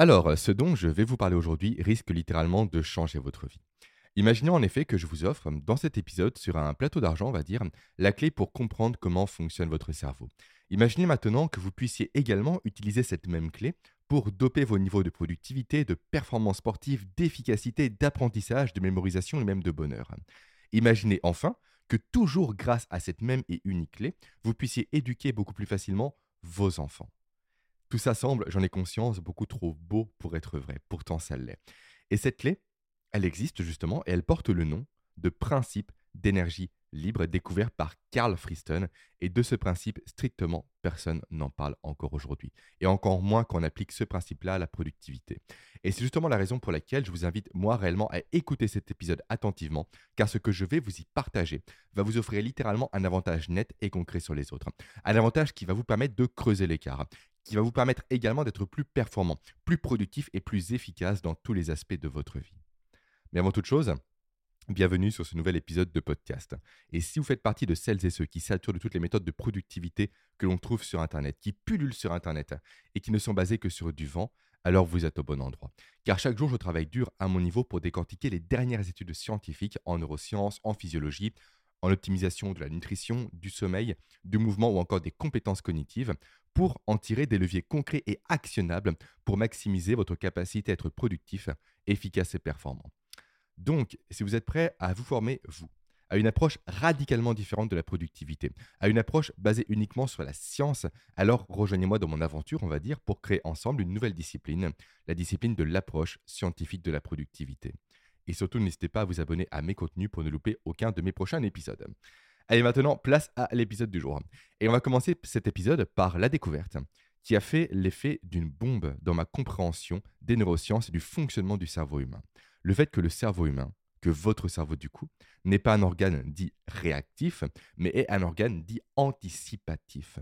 Alors, ce dont je vais vous parler aujourd'hui risque littéralement de changer votre vie. Imaginez en effet que je vous offre, dans cet épisode, sur un plateau d'argent, on va dire, la clé pour comprendre comment fonctionne votre cerveau. Imaginez maintenant que vous puissiez également utiliser cette même clé pour doper vos niveaux de productivité, de performance sportive, d'efficacité, d'apprentissage, de mémorisation et même de bonheur. Imaginez enfin que toujours grâce à cette même et unique clé, vous puissiez éduquer beaucoup plus facilement vos enfants. Tout ça semble, j'en ai conscience, beaucoup trop beau pour être vrai. Pourtant, ça l'est. Et cette clé, elle existe justement et elle porte le nom de principe d'énergie libre découvert par Carl Friston. Et de ce principe, strictement, personne n'en parle encore aujourd'hui. Et encore moins qu'on applique ce principe-là à la productivité. Et c'est justement la raison pour laquelle je vous invite, moi, réellement, à écouter cet épisode attentivement, car ce que je vais vous y partager va vous offrir littéralement un avantage net et concret sur les autres. Un avantage qui va vous permettre de creuser l'écart, qui va vous permettre également d'être plus performant, plus productif et plus efficace dans tous les aspects de votre vie. Mais avant toute chose, bienvenue sur ce nouvel épisode de podcast. Et si vous faites partie de celles et ceux qui saturent de toutes les méthodes de productivité que l'on trouve sur Internet, qui pullulent sur Internet et qui ne sont basées que sur du vent, alors vous êtes au bon endroit. Car chaque jour, je travaille dur à mon niveau pour décortiquer les dernières études scientifiques en neurosciences, en physiologie, en optimisation de la nutrition, du sommeil, du mouvement ou encore des compétences cognitives pour en tirer des leviers concrets et actionnables pour maximiser votre capacité à être productif, efficace et performant. Donc, si vous êtes prêt à vous former, vous, à une approche radicalement différente de la productivité, à une approche basée uniquement sur la science, alors rejoignez-moi dans mon aventure, on va dire, pour créer ensemble une nouvelle discipline, la discipline de l'approche scientifique de la productivité. Et surtout, n'hésitez pas à vous abonner à mes contenus pour ne louper aucun de mes prochains épisodes. Allez, maintenant, place à l'épisode du jour. Et on va commencer cet épisode par la découverte qui a fait l'effet d'une bombe dans ma compréhension des neurosciences et du fonctionnement du cerveau humain le fait que le cerveau humain, que votre cerveau du coup, n'est pas un organe dit réactif, mais est un organe dit anticipatif.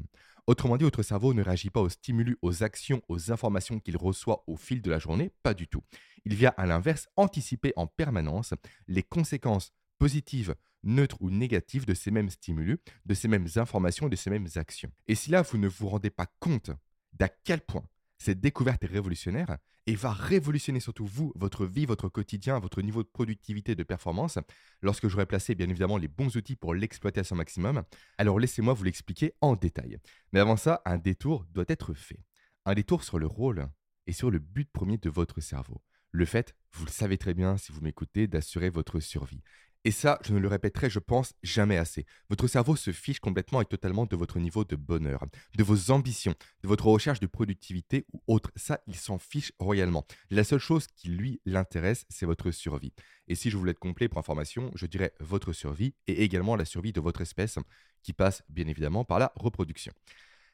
Autrement dit, votre cerveau ne réagit pas aux stimulus, aux actions, aux informations qu'il reçoit au fil de la journée, pas du tout. Il vient à l'inverse anticiper en permanence les conséquences positives, neutres ou négatives de ces mêmes stimulus, de ces mêmes informations, de ces mêmes actions. Et si là, vous ne vous rendez pas compte d'à quel point cette découverte est révolutionnaire et va révolutionner surtout vous, votre vie, votre quotidien, votre niveau de productivité et de performance lorsque j'aurai placé bien évidemment les bons outils pour l'exploiter à son maximum. Alors laissez-moi vous l'expliquer en détail. Mais avant ça, un détour doit être fait. Un détour sur le rôle et sur le but premier de votre cerveau. Le fait, vous le savez très bien si vous m'écoutez, d'assurer votre survie. Et ça, je ne le répéterai, je pense, jamais assez. Votre cerveau se fiche complètement et totalement de votre niveau de bonheur, de vos ambitions, de votre recherche de productivité ou autre. Ça, il s'en fiche royalement. La seule chose qui lui l'intéresse, c'est votre survie. Et si je voulais être complet pour information, je dirais votre survie et également la survie de votre espèce, qui passe bien évidemment par la reproduction.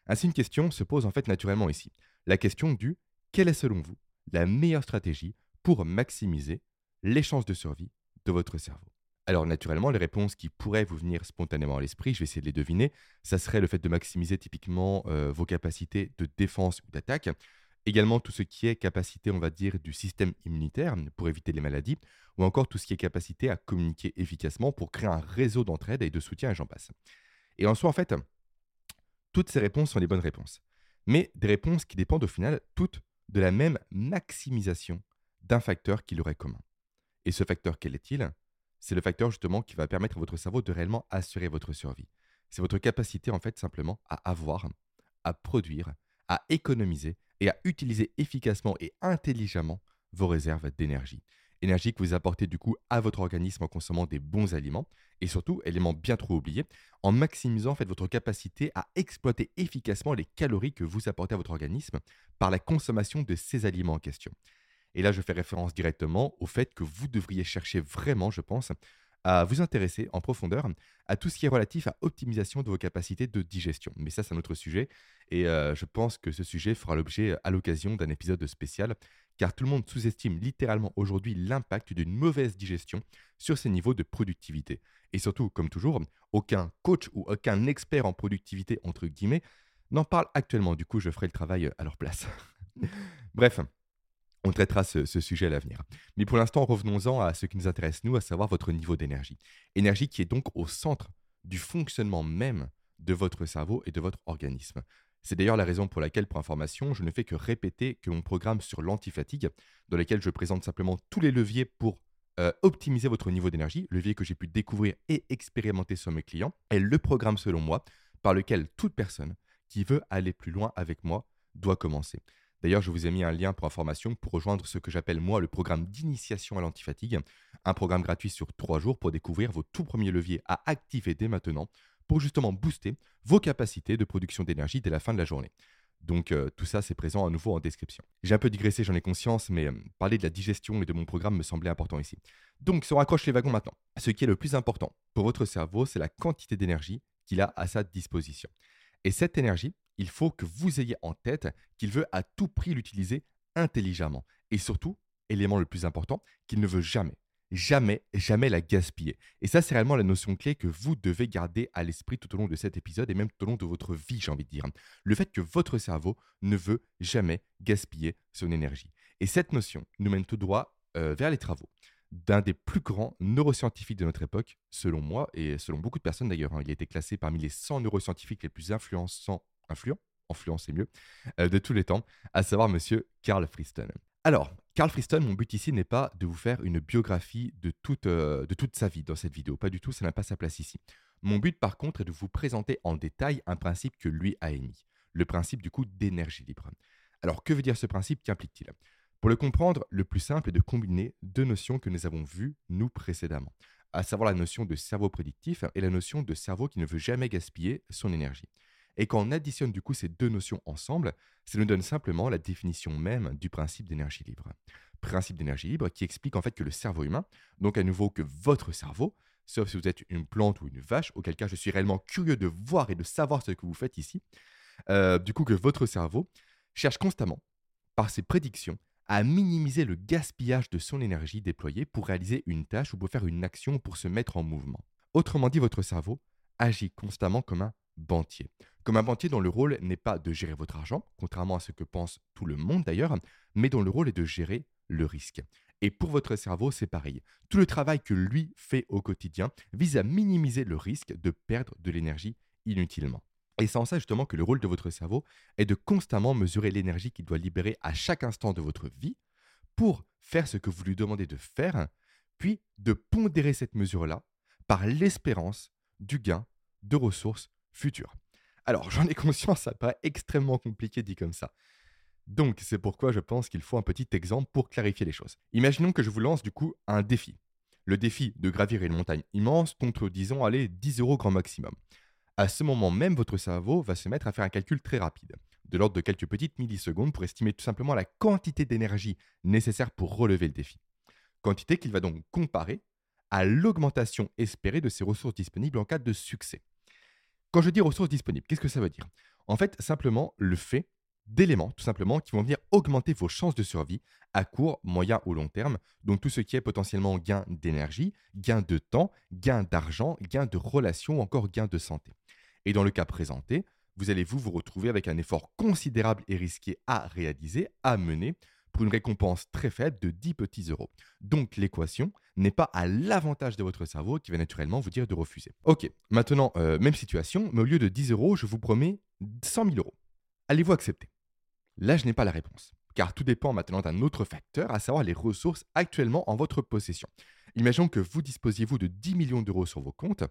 Ainsi, une question se pose en fait naturellement ici. La question du quelle est selon vous la meilleure stratégie pour maximiser les chances de survie de votre cerveau? Alors naturellement, les réponses qui pourraient vous venir spontanément à l'esprit, je vais essayer de les deviner, ça serait le fait de maximiser typiquement euh, vos capacités de défense ou d'attaque, également tout ce qui est capacité, on va dire, du système immunitaire pour éviter les maladies, ou encore tout ce qui est capacité à communiquer efficacement pour créer un réseau d'entraide et de soutien, et j'en passe. Et en soi, en fait, toutes ces réponses sont les bonnes réponses, mais des réponses qui dépendent au final toutes de la même maximisation d'un facteur qui leur est commun. Et ce facteur, quel est-il? C'est le facteur justement qui va permettre à votre cerveau de réellement assurer votre survie. C'est votre capacité en fait simplement à avoir, à produire, à économiser et à utiliser efficacement et intelligemment vos réserves d'énergie. Énergie que vous apportez du coup à votre organisme en consommant des bons aliments et surtout, élément bien trop oublié, en maximisant en fait votre capacité à exploiter efficacement les calories que vous apportez à votre organisme par la consommation de ces aliments en question. Et là, je fais référence directement au fait que vous devriez chercher vraiment, je pense, à vous intéresser en profondeur à tout ce qui est relatif à optimisation de vos capacités de digestion. Mais ça, c'est un autre sujet. Et euh, je pense que ce sujet fera l'objet à l'occasion d'un épisode spécial, car tout le monde sous-estime littéralement aujourd'hui l'impact d'une mauvaise digestion sur ses niveaux de productivité. Et surtout, comme toujours, aucun coach ou aucun expert en productivité, entre guillemets, n'en parle actuellement. Du coup, je ferai le travail à leur place. Bref, on traitera ce, sujet à l'avenir. Mais pour l'instant, revenons-en à ce qui nous intéresse, nous, à savoir votre niveau d'énergie. Énergie qui est donc au centre du fonctionnement même de votre cerveau et de votre organisme. C'est d'ailleurs la raison pour laquelle, pour information, je ne fais que répéter que mon programme sur l'antifatigue, dans lequel je présente simplement tous les leviers pour euh, optimiser votre niveau d'énergie, levier que j'ai pu découvrir et expérimenter sur mes clients, est le programme selon moi par lequel toute personne qui veut aller plus loin avec moi doit commencer. D'ailleurs, je vous ai mis un lien pour information pour rejoindre ce que j'appelle moi le programme d'initiation à l'antifatigue, un programme gratuit sur trois jours pour découvrir vos tout premiers leviers à activer dès maintenant pour justement booster vos capacités de production d'énergie dès la fin de la journée. Donc euh, tout ça, c'est présent à nouveau en description. J'ai un peu digressé, j'en ai conscience, mais euh, parler de la digestion et de mon programme me semblait important ici. Donc, on raccroche les wagons maintenant, ce qui est le plus important pour votre cerveau, c'est la quantité d'énergie qu'il a à sa disposition. Et cette énergie, il faut que vous ayez en tête qu'il veut à tout prix l'utiliser intelligemment. Et surtout, élément le plus important, qu'il ne veut jamais, jamais, jamais la gaspiller. Et ça, c'est réellement la notion clé que vous devez garder à l'esprit tout au long de cet épisode et même tout au long de votre vie, j'ai envie de dire. Le fait que votre cerveau ne veut jamais gaspiller son énergie. Et cette notion nous mène tout droit euh, vers les travaux d'un des plus grands neuroscientifiques de notre époque, selon moi, et selon beaucoup de personnes d'ailleurs. Hein. Il a été classé parmi les 100 neuroscientifiques les plus influençants, influents, influents c'est mieux, euh, de tous les temps, à savoir monsieur Carl Friston. Alors, Carl Friston, mon but ici n'est pas de vous faire une biographie de toute, euh, de toute sa vie dans cette vidéo, pas du tout, ça n'a pas sa place ici. Mon but par contre est de vous présenter en détail un principe que lui a émis, le principe du coup d'énergie libre. Alors que veut dire ce principe? Qu'implique-t-il? Pour le comprendre, le plus simple est de combiner deux notions que nous avons vues nous précédemment, à savoir la notion de cerveau prédictif et la notion de cerveau qui ne veut jamais gaspiller son énergie. Et quand on additionne du coup ces deux notions ensemble, ça nous donne simplement la définition même du principe d'énergie libre. Principe d'énergie libre qui explique en fait que le cerveau humain, donc à nouveau que votre cerveau, sauf si vous êtes une plante ou une vache, auquel cas je suis réellement curieux de voir et de savoir ce que vous faites ici, euh, du coup que votre cerveau cherche constamment, par ses prédictions, à minimiser le gaspillage de son énergie déployée pour réaliser une tâche ou pour faire une action ou pour se mettre en mouvement. Autrement dit, votre cerveau agit constamment comme un banquier. Comme un banquier dont le rôle n'est pas de gérer votre argent, contrairement à ce que pense tout le monde d'ailleurs, mais dont le rôle est de gérer le risque. Et pour votre cerveau, c'est pareil. Tout le travail que lui fait au quotidien vise à minimiser le risque de perdre de l'énergie inutilement. Et c'est en ça justement que le rôle de votre cerveau est de constamment mesurer l'énergie qu'il doit libérer à chaque instant de votre vie pour faire ce que vous lui demandez de faire, puis de pondérer cette mesure-là par l'espérance du gain de ressources Alors, j'en ai conscience, ça paraît extrêmement compliqué dit comme ça. Donc, c'est pourquoi je pense qu'il faut un petit exemple pour clarifier les choses. Imaginons que je vous lance du coup un défi. Le défi de gravir une montagne immense contre, disons, allez, 10 euros grand maximum. À ce moment même, votre cerveau va se mettre à faire un calcul très rapide, de l'ordre de quelques petites millisecondes pour estimer tout simplement la quantité d'énergie nécessaire pour relever le défi. Quantité qu'il va donc comparer à l'augmentation espérée de ses ressources disponibles en cas de succès. Quand je dis ressources disponibles, qu'est-ce que ça veut dire? En fait, simplement le fait d'éléments, tout simplement, qui vont venir augmenter vos chances de survie à court, moyen ou long terme. Donc tout ce qui est potentiellement gain d'énergie, gain de temps, gain d'argent, gain de relations, encore gain de santé. Et dans le cas présenté, vous allez vous vous retrouver avec un effort considérable et risqué à réaliser, à mener, pour une récompense très faible de 10 petits euros. Donc l'équation n'est pas à l'avantage de votre cerveau qui va naturellement vous dire de refuser. Ok, maintenant, euh, même situation, mais au lieu de 10 euros, je vous promets 100 000 euros. Allez-vous accepter? Là, je n'ai pas la réponse, car tout dépend maintenant d'un autre facteur, à savoir les ressources actuellement en votre possession. Imaginons que vous disposiez-vous de 10 millions d'euros sur vos comptes,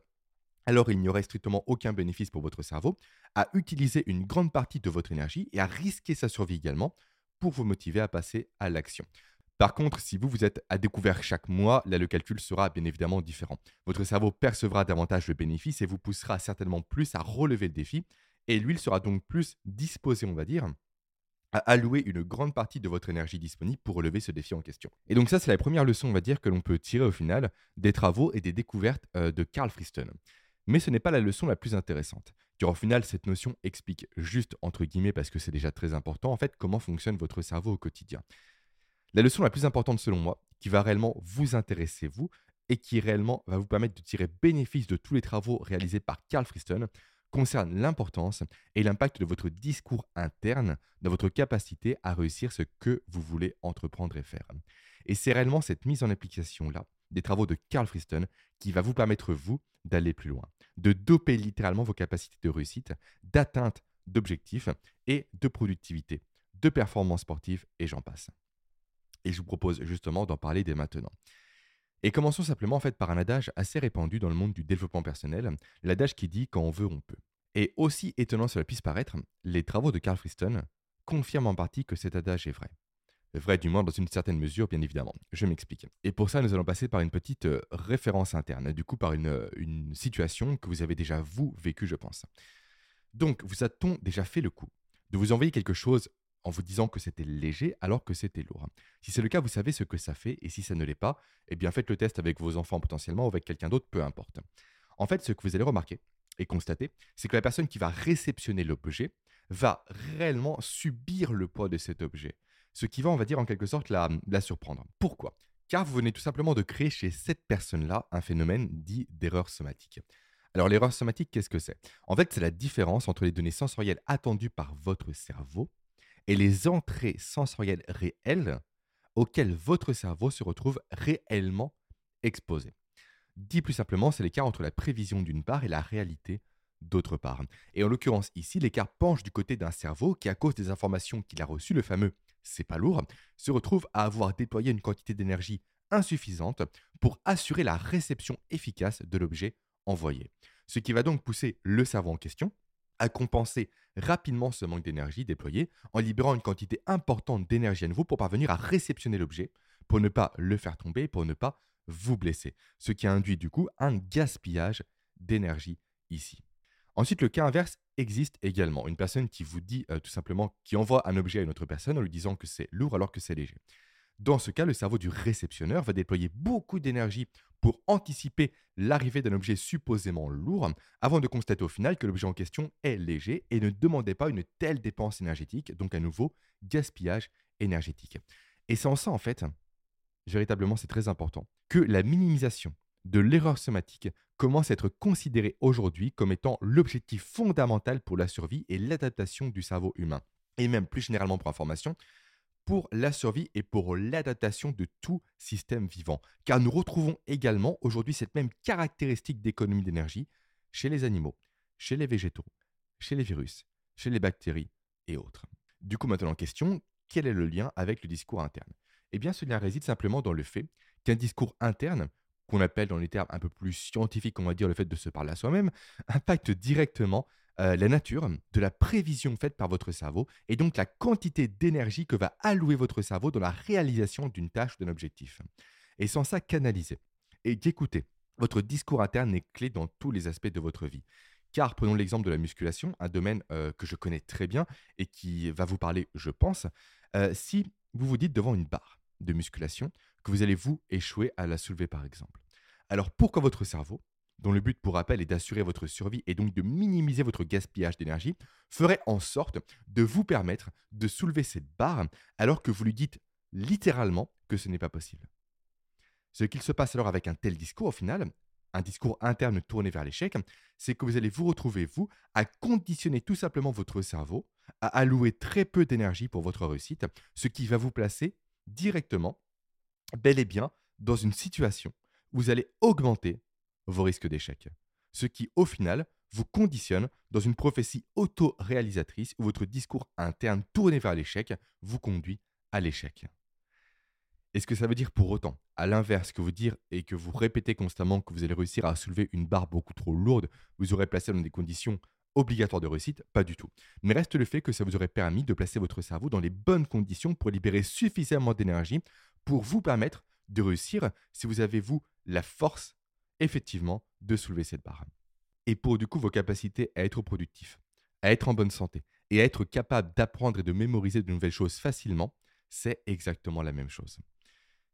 alors il n'y aurait strictement aucun bénéfice pour votre cerveau à utiliser une grande partie de votre énergie et à risquer sa survie également pour vous motiver à passer à l'action. Par contre, si vous vous êtes à découvert chaque mois, là le calcul sera bien évidemment différent. Votre cerveau percevra davantage le bénéfice et vous poussera certainement plus à relever le défi, et lui il sera donc plus disposé, on va dire, à allouer une grande partie de votre énergie disponible pour relever ce défi en question. Et donc ça, c'est la première leçon, on va dire, que l'on peut tirer au final des travaux et des découvertes euh, de Carl Friston. Mais ce n'est pas la leçon la plus intéressante, car au final, cette notion explique juste, entre guillemets, parce que c'est déjà très important, en fait, comment fonctionne votre cerveau au quotidien. La leçon la plus importante selon moi, qui va réellement vous intéresser, vous, et qui réellement va vous permettre de tirer bénéfice de tous les travaux réalisés par Carl Friston, concerne l'importance et l'impact de votre discours interne dans votre capacité à réussir ce que vous voulez entreprendre et faire. Et c'est réellement cette mise en application-là des travaux de Carl Friston qui va vous permettre, vous, d'aller plus loin, de doper littéralement vos capacités de réussite, d'atteindre d'objectifs et de productivité, de performance sportive et j'en passe. Et je vous propose justement d'en parler dès maintenant. Et commençons simplement en fait par un adage assez répandu dans le monde du développement personnel, l'adage qui dit quand on veut, on peut. Et aussi étonnant cela puisse paraître, les travaux de Carl Friston confirment en partie que cet adage est vrai. Vrai du moins dans une certaine mesure, bien évidemment. Je m'explique. Et pour ça, nous allons passer par une petite euh, référence interne, du coup par une, euh, une situation que vous avez déjà, vous, vécue, je pense. Donc, vous a-t-on déjà fait le coup de vous envoyer quelque chose en vous disant que c'était léger alors que c'était lourd? Si c'est le cas, vous savez ce que ça fait, et si ça ne l'est pas, eh bien faites le test avec vos enfants potentiellement ou avec quelqu'un d'autre, peu importe. En fait, ce que vous allez remarquer et constater, c'est que la personne qui va réceptionner l'objet va réellement subir le poids de cet objet, ce qui va, on va dire, en quelque sorte, la, surprendre. Pourquoi? Car vous venez tout simplement de créer chez cette personne-là un phénomène dit d'erreur somatique. Alors l'erreur somatique, qu'est-ce que c'est? En fait, c'est la différence entre les données sensorielles attendues par votre cerveau et les entrées sensorielles réelles auxquelles votre cerveau se retrouve réellement exposé. Dit plus simplement, c'est l'écart entre la prévision d'une part et la réalité d'autre part. Et en l'occurrence ici, l'écart penche du côté d'un cerveau qui, à cause des informations qu'il a reçues, le fameux c'est pas lourd, se retrouve à avoir déployé une quantité d'énergie insuffisante pour assurer la réception efficace de l'objet envoyé. Ce qui va donc pousser le cerveau en question à compenser rapidement ce manque d'énergie déployé en libérant une quantité importante d'énergie à nouveau pour parvenir à réceptionner l'objet, pour ne pas le faire tomber, pour ne pas vous blesser. Ce qui induit du coup un gaspillage d'énergie ici. Ensuite, le cas inverse existe également. Une personne qui vous dit euh, tout simplement, qui envoie un objet à une autre personne en lui disant que c'est lourd alors que c'est léger. Dans ce cas, le cerveau du réceptionneur va déployer beaucoup d'énergie pour anticiper l'arrivée d'un objet supposément lourd avant de constater au final que l'objet en question est léger et ne demandait pas une telle dépense énergétique, donc à nouveau gaspillage énergétique. Et c'est en ça en fait, véritablement c'est très important, que la minimisation de l'erreur somatique commence à être considérée aujourd'hui comme étant l'objectif fondamental pour la survie et l'adaptation du cerveau humain. Et même plus généralement pour information, pour la survie et pour l'adaptation de tout système vivant. Car nous retrouvons également aujourd'hui cette même caractéristique d'économie d'énergie chez les animaux, chez les végétaux, chez les virus, chez les bactéries et autres. Du coup, maintenant, question, quel est le lien avec le discours interne? Eh bien, ce lien réside simplement dans le fait qu'un discours interne, qu'on appelle dans les termes un peu plus scientifiques, on va dire le fait de se parler à soi-même, impacte directement euh, la nature de la prévision faite par votre cerveau et donc la quantité d'énergie que va allouer votre cerveau dans la réalisation d'une tâche ou d'un objectif. Et sans ça, canaliser et d'écouter. Votre discours interne est clé dans tous les aspects de votre vie. Car prenons l'exemple de la musculation, un domaine euh, que je connais très bien et qui va vous parler, je pense. Euh, si vous vous dites devant une barre de musculation que vous allez vous échouer à la soulever par exemple. Alors pourquoi votre cerveau dont le but pour rappel est d'assurer votre survie et donc de minimiser votre gaspillage d'énergie, ferait en sorte de vous permettre de soulever cette barre alors que vous lui dites littéralement que ce n'est pas possible? Ce qu'il se passe alors avec un tel discours au final, un discours interne tourné vers l'échec, c'est que vous allez vous retrouver, vous, à conditionner tout simplement votre cerveau à allouer très peu d'énergie pour votre réussite, ce qui va vous placer directement, bel et bien, dans une situation vous allez augmenter vos risques d'échec. Ce qui, au final, vous conditionne dans une prophétie auto-réalisatrice où votre discours interne tourné vers l'échec vous conduit à l'échec. Est-ce que ça veut dire pour autant, à l'inverse, que vous dire et que vous répétez constamment que vous allez réussir à soulever une barre beaucoup trop lourde, vous aurez placé dans des conditions obligatoires de réussite? Pas du tout. Mais reste le fait que ça vous aurait permis de placer votre cerveau dans les bonnes conditions pour libérer suffisamment d'énergie pour vous permettre de réussir si vous avez, vous, la force effectivement de soulever cette barre. Et pour du coup vos capacités à être productif, à être en bonne santé et à être capable d'apprendre et de mémoriser de nouvelles choses facilement, c'est exactement la même chose.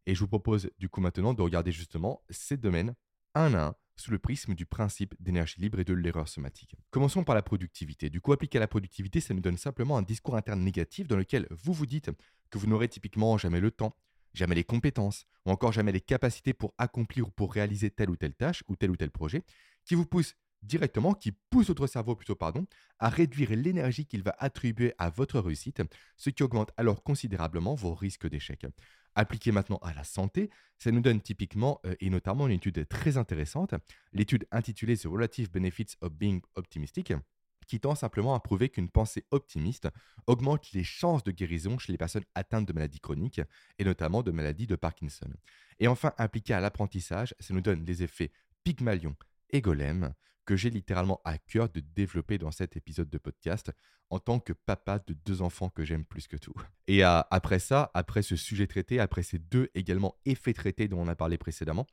Et je vous propose du coup maintenant de regarder justement ces domaines un à un sous le prisme du principe d'énergie libre et de l'erreur somatique. Commençons par la productivité. Du coup, appliquer à la productivité, ça nous donne simplement un discours interne négatif dans lequel vous vous dites que vous n'aurez typiquement jamais le temps, jamais les compétences, ou encore jamais les capacités pour accomplir ou pour réaliser telle ou telle tâche ou tel ou tel projet, qui vous pousse directement, qui pousse votre cerveau plutôt, pardon, à réduire l'énergie qu'il va attribuer à votre réussite, ce qui augmente alors considérablement vos risques d'échec. Appliqué maintenant à la santé, ça nous donne typiquement euh, et notamment une étude très intéressante, l'étude intitulée The Relative Benefits of Being Optimistic, qui tend simplement à prouver qu'une pensée optimiste augmente les chances de guérison chez les personnes atteintes de maladies chroniques, et notamment de maladies de Parkinson. Et enfin, appliqué à l'apprentissage, ça nous donne les effets Pygmalion et Golem, que j'ai littéralement à cœur de développer dans cet épisode de podcast en tant que papa de deux enfants que j'aime plus que tout. Et après ça, après ce sujet traité, après ces deux également effets traités dont on a parlé précédemment,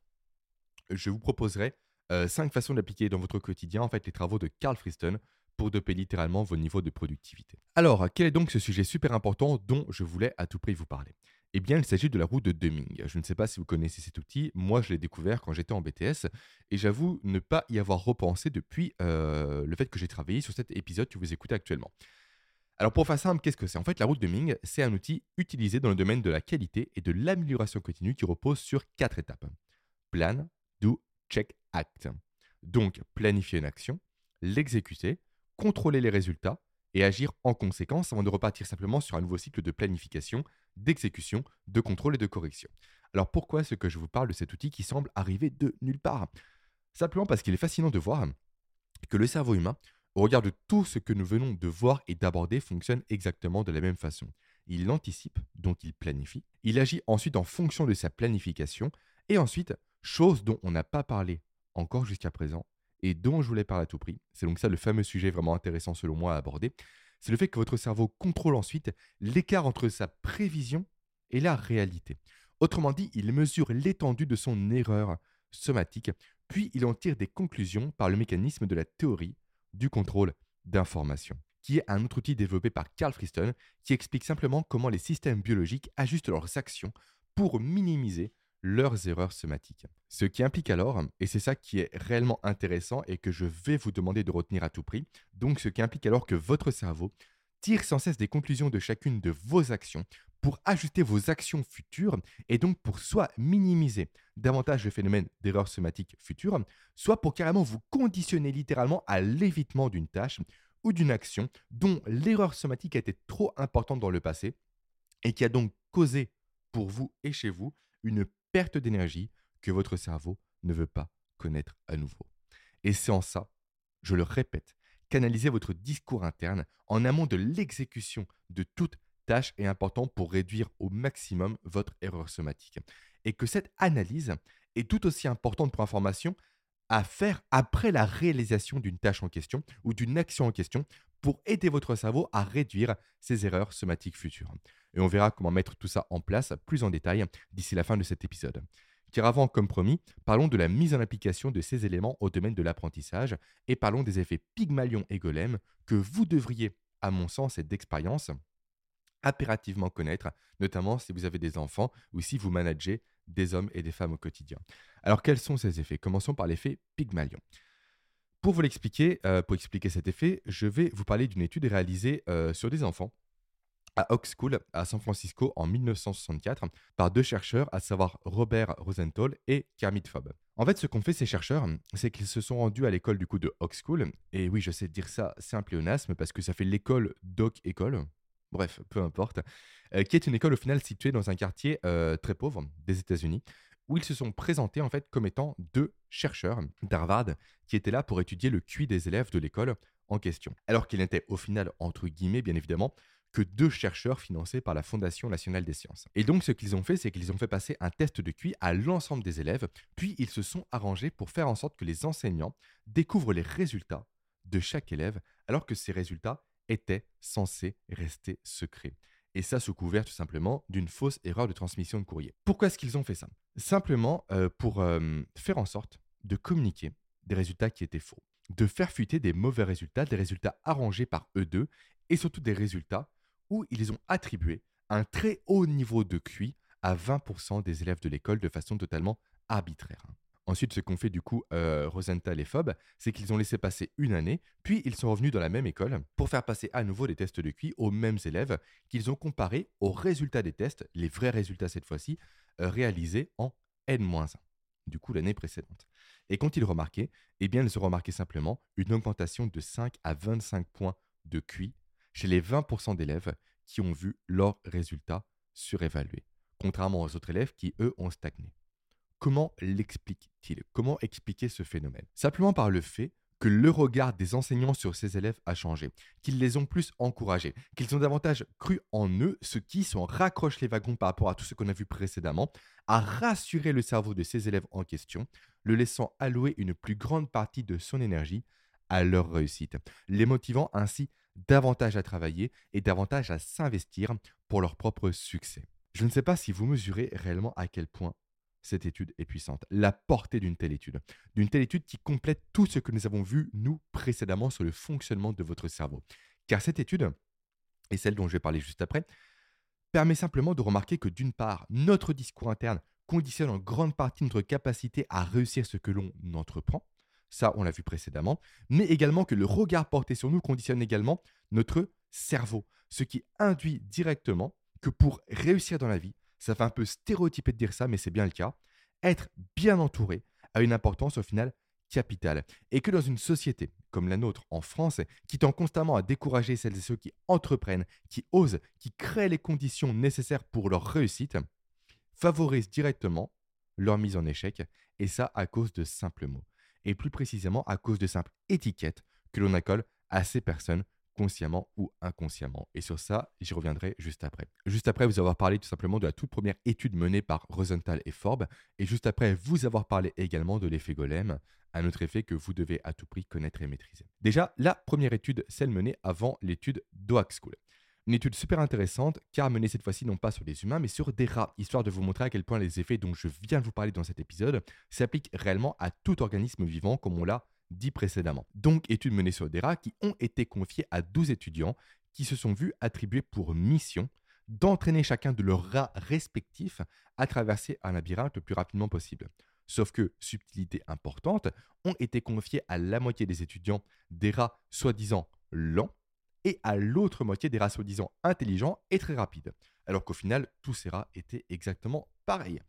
je vous proposerai euh, cinq façons d'appliquer dans votre quotidien en fait les travaux de Carl Friston pour doper littéralement vos niveaux de productivité. Alors, quel est donc ce sujet super important dont je voulais à tout prix vous parler? Eh bien, il s'agit de la roue de Deming. Je ne sais pas si vous connaissez cet outil. Moi, je l'ai découvert quand j'étais en BTS et j'avoue ne pas y avoir repensé depuis euh, le fait que j'ai travaillé sur cet épisode que vous écoutez actuellement. Alors, pour faire simple, qu'est-ce que c'est? En fait, la roue de Deming, c'est un outil utilisé dans le domaine de la qualité et de l'amélioration continue qui repose sur quatre étapes plan, do, check, act. Donc, planifier une action, l'exécuter, contrôler les résultats et agir en conséquence avant de repartir simplement sur un nouveau cycle de planification, d'exécution, de contrôle et de correction. Alors pourquoi est-ce que je vous parle de cet outil qui semble arriver de nulle part? Simplement parce qu'il est fascinant de voir que le cerveau humain, au regard de tout ce que nous venons de voir et d'aborder, fonctionne exactement de la même façon. Il anticipe, donc il planifie. Il agit ensuite en fonction de sa planification. Et ensuite, chose dont on n'a pas parlé encore jusqu'à présent, et dont je voulais parler à tout prix, c'est donc ça le fameux sujet vraiment intéressant selon moi à aborder, c'est le fait que votre cerveau contrôle ensuite l'écart entre sa prévision et la réalité. Autrement dit, il mesure l'étendue de son erreur somatique, puis il en tire des conclusions par le mécanisme de la théorie du contrôle d'information, qui est un autre outil développé par Carl Friston, qui explique simplement comment les systèmes biologiques ajustent leurs actions pour minimiser leurs erreurs somatiques. Ce qui implique alors, et c'est ça qui est réellement intéressant et que je vais vous demander de retenir à tout prix, donc ce qui implique alors que votre cerveau tire sans cesse des conclusions de chacune de vos actions pour ajuster vos actions futures et donc pour soit minimiser davantage le phénomène d'erreurs somatiques futures, soit pour carrément vous conditionner littéralement à l'évitement d'une tâche ou d'une action dont l'erreur somatique a été trop importante dans le passé et qui a donc causé pour vous et chez vous une perte d'énergie que votre cerveau ne veut pas connaître à nouveau. Et c'est en ça, je le répète, canaliser votre discours interne en amont de l'exécution de toute tâche est important pour réduire au maximum votre erreur somatique. Et que cette analyse est tout aussi importante pour information à faire après la réalisation d'une tâche en question ou d'une action en question pour aider votre cerveau à réduire ses erreurs somatiques futures et on verra comment mettre tout ça en place plus en détail d'ici la fin de cet épisode. Car avant, comme promis, parlons de la mise en application de ces éléments au domaine de l'apprentissage et parlons des effets Pygmalion et Golem que vous devriez, à mon sens et d'expérience, impérativement connaître, notamment si vous avez des enfants ou si vous managez des hommes et des femmes au quotidien. Alors quels sont ces effets? Commençons par l'effet Pygmalion. Pour vous l'expliquer, euh, pour expliquer cet effet, je vais vous parler d'une étude réalisée euh, sur des enfants à Oak School à San Francisco en 1964 par deux chercheurs, à savoir Robert Rosenthal et Kermit Fobb. En fait, ce qu'ont fait ces chercheurs, c'est qu'ils se sont rendus à l'école du coup de Oak School. Et oui, je sais dire ça, c'est un pléonasme parce que ça fait l'école d'Oak École. Bref, peu importe. Euh, qui est une école au final située dans un quartier euh, très pauvre des États-Unis, où ils se sont présentés en fait comme étant deux chercheurs d'Harvard qui étaient là pour étudier le QI des élèves de l'école en question. Alors qu'ils n'étaient au final, entre guillemets, bien évidemment, que deux chercheurs financés par la Fondation nationale des sciences. Et donc ce qu'ils ont fait, c'est qu'ils ont fait passer un test de QI à l'ensemble des élèves, puis ils se sont arrangés pour faire en sorte que les enseignants découvrent les résultats de chaque élève, alors que ces résultats étaient censés rester secrets. Et ça sous couvert tout simplement d'une fausse erreur de transmission de courrier. Pourquoi est-ce qu'ils ont fait ça? Simplement euh, pour euh, faire en sorte de communiquer des résultats qui étaient faux, de faire fuiter des mauvais résultats, des résultats arrangés par eux deux, et surtout des résultats où ils ont attribué un très haut niveau de QI à 20% des élèves de l'école de façon totalement arbitraire. Ensuite, ce qu'ont fait du coup euh, Rosenthal et Fob, c'est qu'ils ont laissé passer une année, puis ils sont revenus dans la même école pour faire passer à nouveau des tests de QI aux mêmes élèves qu'ils ont comparés aux résultats des tests, les vrais résultats cette fois-ci, euh, réalisés en N-1, du coup l'année précédente. Et quand ils remarquaient, eh bien ils ont remarqué simplement une augmentation de 5 à 25 points de QI chez les 20% d'élèves qui ont vu leurs résultats surévalués, contrairement aux autres élèves qui, eux, ont stagné. Comment l'explique-t-il? Comment expliquer ce phénomène? Simplement par le fait que le regard des enseignants sur ces élèves a changé, qu'ils les ont plus encouragés, qu'ils ont davantage cru en eux, ce qui, si on raccroche les wagons par rapport à tout ce qu'on a vu précédemment, a rassuré le cerveau de ces élèves en question, le laissant allouer une plus grande partie de son énergie à leur réussite, les motivant ainsi davantage à travailler et davantage à s'investir pour leur propre succès. Je ne sais pas si vous mesurez réellement à quel point cette étude est puissante, la portée d'une telle étude, d'une telle étude qui complète tout ce que nous avons vu, nous, précédemment, sur le fonctionnement de votre cerveau. Car cette étude, et celle dont je vais parler juste après, permet simplement de remarquer que d'une part, notre discours interne conditionne en grande partie notre capacité à réussir ce que l'on entreprend, ça on l'a vu précédemment, mais également que le regard porté sur nous conditionne également notre cerveau, ce qui induit directement que pour réussir dans la vie, ça fait un peu stéréotypé de dire ça, mais c'est bien le cas, être bien entouré a une importance au final capitale. Et que dans une société comme la nôtre en France, qui tend constamment à décourager celles et ceux qui entreprennent, qui osent, qui créent les conditions nécessaires pour leur réussite, favorise directement leur mise en échec, et ça à cause de simples mots. Et plus précisément à cause de simples étiquettes que l'on accole à ces personnes consciemment ou inconsciemment. Et sur ça, j'y reviendrai juste après. Juste après vous avoir parlé tout simplement de la toute première étude menée par Rosenthal et Forbes, et juste après vous avoir parlé également de l'effet golem, un autre effet que vous devez à tout prix connaître et maîtriser. Déjà, la première étude, celle menée avant l'étude d'Oak School. Une étude super intéressante, car menée cette fois-ci non pas sur des humains, mais sur des rats, histoire de vous montrer à quel point les effets dont je viens de vous parler dans cet épisode s'appliquent réellement à tout organisme vivant, comme on l'a dit précédemment. Donc, études menées sur des rats qui ont été confiées à 12 étudiants qui se sont vus attribuer pour mission d'entraîner chacun de leurs rats respectifs à traverser un labyrinthe le plus rapidement possible. Sauf que, subtilité importante, ont été confiés à la moitié des étudiants des rats soi-disant lents et à l'autre moitié des rats soi-disant intelligents et très rapides. Alors qu'au final, tous ces rats étaient exactement pareils.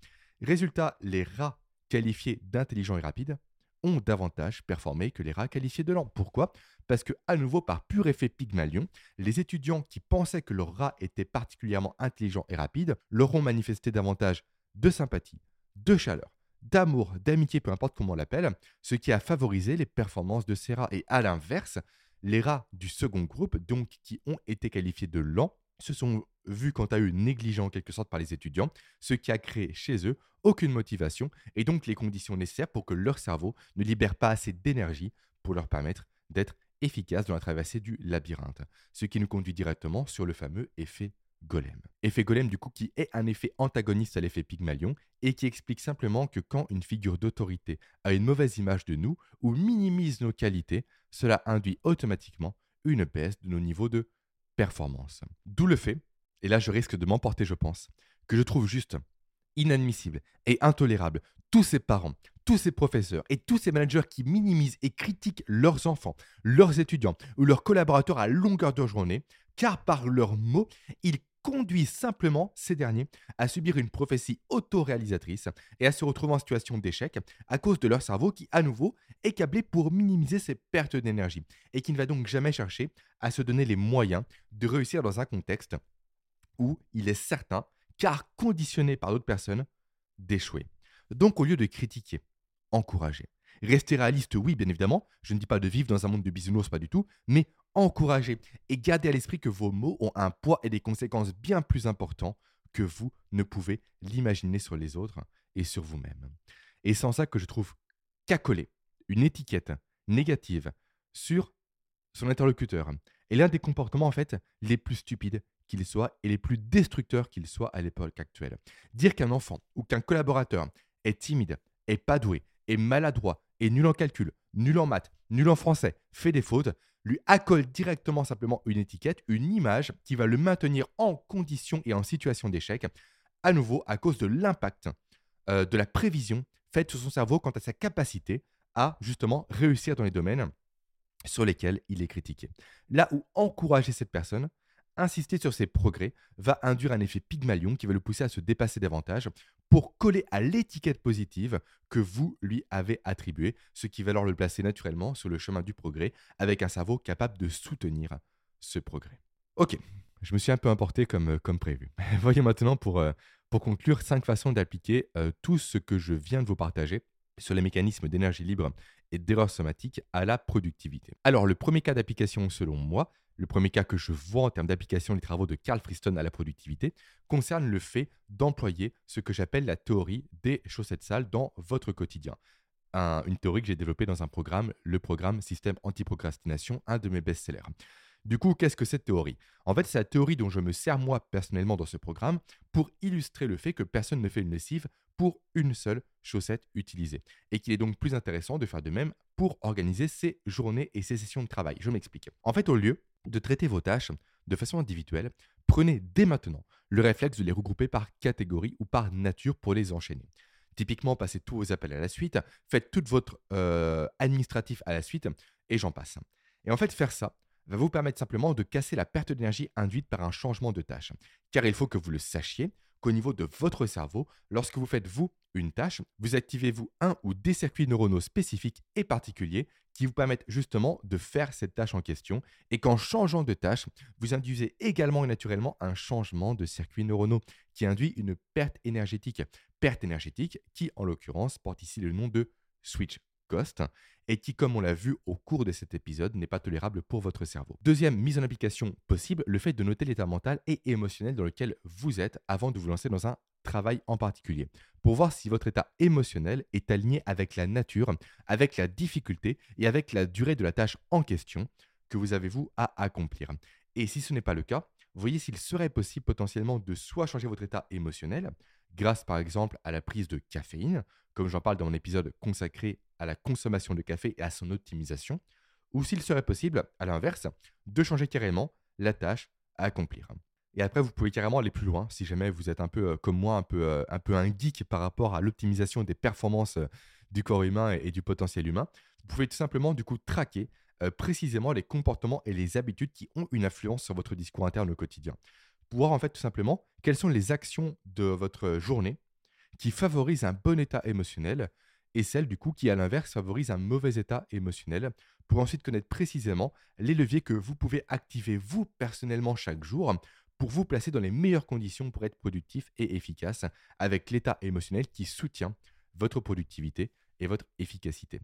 Résultat, les rats qualifiés d'intelligents et rapides ont davantage performé que les rats qualifiés de lents. Pourquoi? Parce que, à nouveau, par pur effet Pygmalion, les étudiants qui pensaient que leur rat était particulièrement intelligent et rapide leur ont manifesté davantage de sympathie, de chaleur, d'amour, d'amitié, peu importe comment on l'appelle, ce qui a favorisé les performances de ces rats. Et à l'inverse, les rats du second groupe, donc qui ont été qualifiés de lents, se sont vus quant à eux négligents en quelque sorte par les étudiants, ce qui a créé chez eux aucune motivation et donc les conditions nécessaires pour que leur cerveau ne libère pas assez d'énergie pour leur permettre d'être efficaces dans la traversée du labyrinthe. Ce qui nous conduit directement sur le fameux effet golem. Effet golem du coup qui est un effet antagoniste à l'effet Pygmalion et qui explique simplement que quand une figure d'autorité a une mauvaise image de nous ou minimise nos qualités, cela induit automatiquement une baisse de nos niveaux de performance. D'où le fait, et là je risque de m'emporter je pense, que je trouve juste inadmissible et intolérable tous ces parents, tous ces professeurs et tous ces managers qui minimisent et critiquent leurs enfants, leurs étudiants ou leurs collaborateurs à longueur de journée, car par leurs mots, ils conduisent simplement ces derniers à subir une prophétie autoréalisatrice et à se retrouver en situation d'échec à cause de leur cerveau qui, à nouveau, est câblé pour minimiser ses pertes d'énergie et qui ne va donc jamais chercher à se donner les moyens de réussir dans un contexte où il est certain car conditionné par d'autres personnes, d'échouer. Donc au lieu de critiquer, encourager. Rester réaliste, oui, bien évidemment, je ne dis pas de vivre dans un monde de bisounours, pas du tout, mais encourager et garder à l'esprit que vos mots ont un poids et des conséquences bien plus importants que vous ne pouvez l'imaginer sur les autres et sur vous-même. Et en ça que je trouve qu'accoler une étiquette négative sur son interlocuteur est l'un des comportements en fait les plus stupides qu'il soit et les plus destructeurs qu'il soit à l'époque actuelle. Dire qu'un enfant ou qu'un collaborateur est timide, est pas doué, est maladroit, est nul en calcul, nul en maths, nul en français, fait des fautes, lui accole directement simplement une étiquette, une image qui va le maintenir en condition et en situation d'échec, à nouveau à cause de l'impact euh, de la prévision faite sur son cerveau quant à sa capacité à justement réussir dans les domaines sur lesquels il est critiqué. Là où encourager cette personne, insister sur ses progrès va induire un effet Pygmalion qui va le pousser à se dépasser davantage pour coller à l'étiquette positive que vous lui avez attribuée, ce qui va alors le placer naturellement sur le chemin du progrès avec un cerveau capable de soutenir ce progrès. Ok, je me suis un peu emporté comme, euh, comme prévu. Voyons maintenant pour, euh, pour conclure cinq façons d'appliquer euh, tout ce que je viens de vous partager sur les mécanismes d'énergie libre et d'erreurs somatiques à la productivité. Alors le premier cas d'application selon moi, le premier cas que je vois en termes d'application des travaux de Carl Friston à la productivité concerne le fait d'employer ce que j'appelle la théorie des chaussettes sales dans votre quotidien. une théorie que j'ai développée dans un programme, le programme Système Anti-Procrastination, un de mes best-sellers. Du coup, qu'est-ce que cette théorie? En fait, c'est la théorie dont je me sers moi personnellement dans ce programme pour illustrer le fait que personne ne fait une lessive pour une seule chaussette utilisée. Et qu'il est donc plus intéressant de faire de même pour organiser ses journées et ses sessions de travail. Je m'explique. En fait, au lieu de traiter vos tâches de façon individuelle, prenez dès maintenant le réflexe de les regrouper par catégorie ou par nature pour les enchaîner. Typiquement, passez tous vos appels à la suite, faites tout votre euh, administratif à la suite, et j'en passe. Et en fait, faire ça, va vous permettre simplement de casser la perte d'énergie induite par un changement de tâche. Car il faut que vous le sachiez qu'au niveau de votre cerveau, lorsque vous faites vous une tâche, vous activez vous un ou des circuits neuronaux spécifiques et particuliers qui vous permettent justement de faire cette tâche en question et qu'en changeant de tâche, vous induisez également et naturellement un changement de circuits neuronaux qui induit une perte énergétique. Perte énergétique qui en l'occurrence porte ici le nom de switch cost et qui, comme on l'a vu au cours de cet épisode, n'est pas tolérable pour votre cerveau. Deuxième mise en application possible, le fait de noter l'état mental et émotionnel dans lequel vous êtes avant de vous lancer dans un travail en particulier, pour voir si votre état émotionnel est aligné avec la nature, avec la difficulté et avec la durée de la tâche en question que vous avez vous à accomplir. Et si ce n'est pas le cas, voyez s'il serait possible potentiellement de soit changer votre état émotionnel, grâce par exemple à la prise de caféine, comme j'en parle dans mon épisode consacré à la consommation de café et à son optimisation, ou s'il serait possible, à l'inverse, de changer carrément la tâche à accomplir. Et après, vous pouvez carrément aller plus loin si jamais vous êtes un peu euh, comme moi, un peu, euh, un peu un geek par rapport à l'optimisation des performances euh, du corps humain et, du potentiel humain. Vous pouvez tout simplement du coup traquer précisément les comportements et les habitudes qui ont une influence sur votre discours interne au quotidien. Pour voir en fait tout simplement quelles sont les actions de votre journée qui favorisent un bon état émotionnel et celles du coup qui à l'inverse favorisent un mauvais état émotionnel pour ensuite connaître précisément les leviers que vous pouvez activer vous personnellement chaque jour pour vous placer dans les meilleures conditions pour être productif et efficace avec l'état émotionnel qui soutient votre productivité et votre efficacité.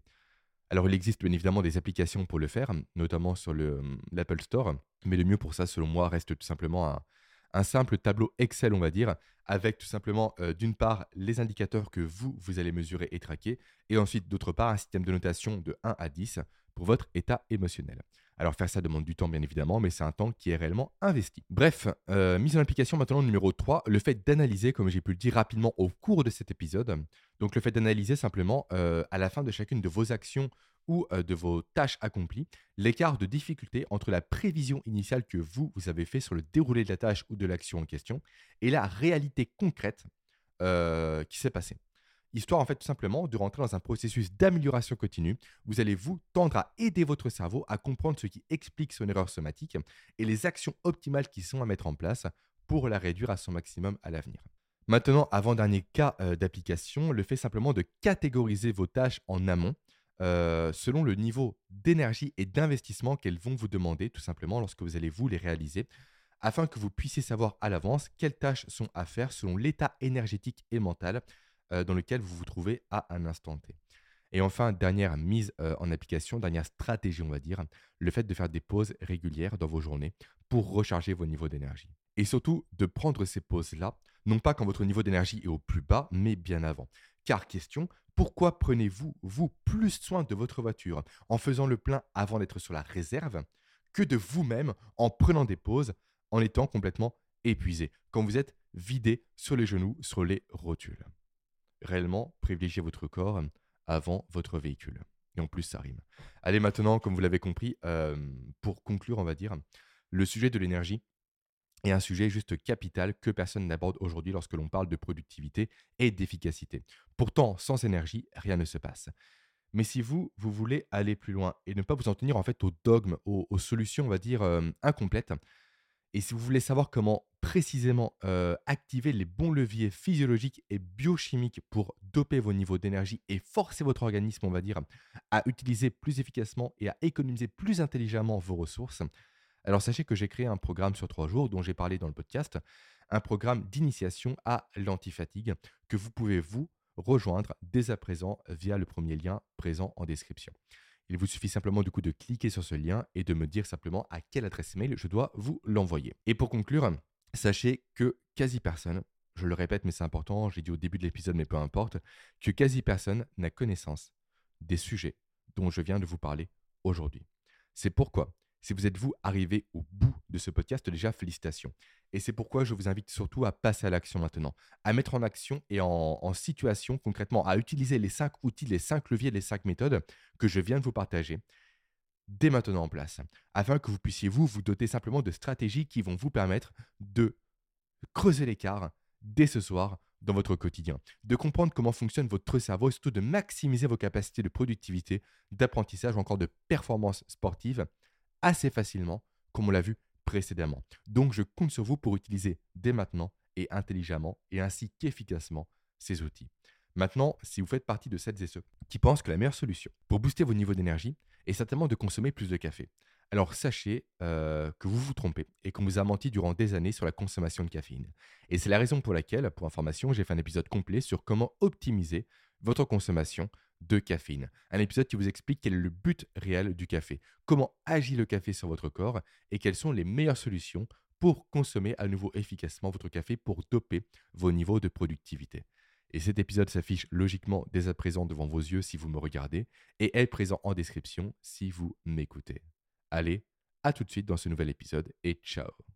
Alors il existe bien évidemment des applications pour le faire, notamment sur l'Apple Store, mais le mieux pour ça selon moi reste tout simplement un, un simple tableau Excel, on va dire, avec tout simplement, euh, d'une part, les indicateurs que vous, vous allez mesurer et traquer, et ensuite, d'autre part, un système de notation de 1 à 10 pour votre état émotionnel. Alors faire ça demande du temps bien évidemment, mais c'est un temps qui est réellement investi. Bref, euh, mise en application maintenant numéro 3, le fait d'analyser, comme j'ai pu le dire rapidement au cours de cet épisode, donc le fait d'analyser simplement euh, à la fin de chacune de vos actions ou de vos tâches accomplies, l'écart de difficulté entre la prévision initiale que vous, vous avez fait sur le déroulé de la tâche ou de l'action en question et la réalité concrète qui s'est passée. Histoire en fait tout simplement de rentrer dans un processus d'amélioration continue. Vous allez vous tendre à aider votre cerveau à comprendre ce qui explique son erreur somatique et les actions optimales qui sont à mettre en place pour la réduire à son maximum à l'avenir. Maintenant, avant-dernier cas d'application, le fait simplement de catégoriser vos tâches en amont euh, selon le niveau d'énergie et d'investissement qu'elles vont vous demander, tout simplement, lorsque vous allez vous les réaliser, afin que vous puissiez savoir à l'avance quelles tâches sont à faire selon l'état énergétique et mental euh, dans lequel vous vous trouvez à un instant T. Et enfin, dernière mise euh, en application, dernière stratégie, on va dire, le fait de faire des pauses régulières dans vos journées pour recharger vos niveaux d'énergie. Et surtout, de prendre ces pauses-là, non pas quand votre niveau d'énergie est au plus bas, mais bien avant. Car question, pourquoi prenez-vous, vous, plus soin de votre voiture? En faisant le plein avant d'être sur la réserve? Que de vous-même en prenant des pauses, en étant complètement épuisé, quand vous êtes vidé sur les genoux, sur les rotules? Réellement, privilégiez votre corps avant votre véhicule. Et en plus, ça rime. Allez, maintenant, comme vous l'avez compris, euh, pour conclure, on va dire, le sujet de l'énergie, est un sujet juste capital que personne n'aborde aujourd'hui lorsque l'on parle de productivité et d'efficacité. Pourtant, sans énergie, rien ne se passe. Mais si vous, vous voulez aller plus loin et ne pas vous en tenir en fait aux dogmes, aux, solutions, on va dire, euh, incomplètes, et si vous voulez savoir comment précisément euh, activer les bons leviers physiologiques et biochimiques pour doper vos niveaux d'énergie et forcer votre organisme, on va dire, à utiliser plus efficacement et à économiser plus intelligemment vos ressources, alors sachez que j'ai créé un programme sur trois jours dont j'ai parlé dans le podcast, un programme d'initiation à l'antifatigue que vous pouvez vous rejoindre dès à présent via le premier lien présent en description. Il vous suffit simplement du coup de cliquer sur ce lien et de me dire simplement à quelle adresse mail je dois vous l'envoyer. Et pour conclure, sachez que quasi personne, je le répète mais c'est important, j'ai dit au début de l'épisode mais peu importe, que quasi personne n'a connaissance des sujets dont je viens de vous parler aujourd'hui. C'est pourquoi si vous êtes vous arrivé au bout de ce podcast, déjà félicitations. Et c'est pourquoi je vous invite surtout à passer à l'action maintenant, à mettre en action et en, situation concrètement, à utiliser les cinq outils, les cinq leviers, les cinq méthodes que je viens de vous partager dès maintenant en place, afin que vous puissiez vous vous doter simplement de stratégies qui vont vous permettre de creuser l'écart dès ce soir dans votre quotidien, de comprendre comment fonctionne votre cerveau et surtout de maximiser vos capacités de productivité, d'apprentissage, encore de performance sportive assez facilement, comme on l'a vu précédemment. Donc je compte sur vous pour utiliser dès maintenant et intelligemment et ainsi qu'efficacement ces outils. Maintenant, si vous faites partie de celles et ceux qui pensent que la meilleure solution pour booster vos niveaux d'énergie est certainement de consommer plus de café, alors sachez euh, que vous vous trompez et qu'on vous a menti durant des années sur la consommation de caféine. Et c'est la raison pour laquelle, pour information, j'ai fait un épisode complet sur comment optimiser votre consommation de caféine. Un épisode qui vous explique quel est le but réel du café, comment agit le café sur votre corps et quelles sont les meilleures solutions pour consommer à nouveau efficacement votre café pour doper vos niveaux de productivité. Et cet épisode s'affiche logiquement dès à présent devant vos yeux si vous me regardez et est présent en description si vous m'écoutez. Allez, à tout de suite dans ce nouvel épisode et ciao